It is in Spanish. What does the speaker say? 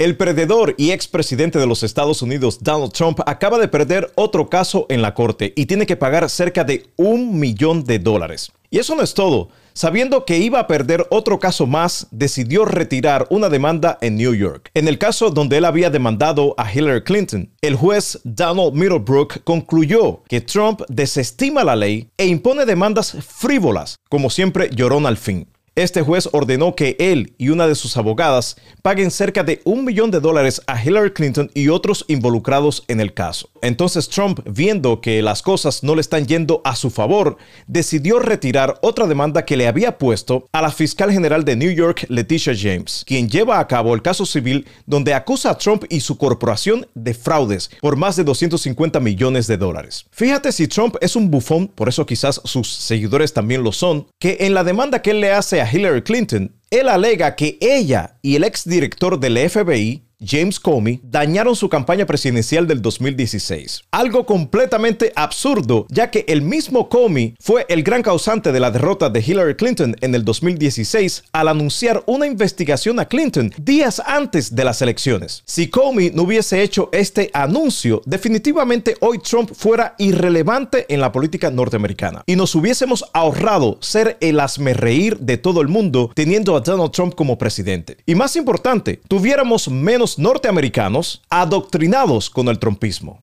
El perdedor y expresidente de los Estados Unidos, Donald Trump, acaba de perder otro caso en la corte y tiene que pagar cerca de un millón de dólares. Y eso no es todo. Sabiendo que iba a perder otro caso más, decidió retirar una demanda en New York. En el caso donde él había demandado a Hillary Clinton, el juez Donald Middlebrook concluyó que Trump desestima la ley e impone demandas frívolas, como siempre llorón al fin. Este juez ordenó que él y una de sus abogadas paguen cerca de un millón de dólares a Hillary Clinton y otros involucrados en el caso. Entonces Trump, viendo que las cosas no le están yendo a su favor, decidió retirar otra demanda que le había puesto a la fiscal general de New York, Leticia James, quien lleva a cabo el caso civil donde acusa a Trump y su corporación de fraudes por más de 250 millones de dólares. Fíjate si Trump es un bufón, por eso quizás sus seguidores también lo son, que en la demanda que él le hace a Hillary Clinton, él alega que ella y el exdirector del FBI, James Comey, dañaron su campaña presidencial del 2016. Algo completamente absurdo, ya que el mismo Comey fue el gran causante de la derrota de Hillary Clinton en el 2016 al anunciar una investigación a Clinton días antes de las elecciones. Si Comey no hubiese hecho este anuncio, definitivamente hoy Trump fuera irrelevante en la política norteamericana y nos hubiésemos ahorrado ser el reír de todo el mundo teniendo a Donald Trump como presidente. Y más importante, tuviéramos menos norteamericanos adoctrinados con el trumpismo.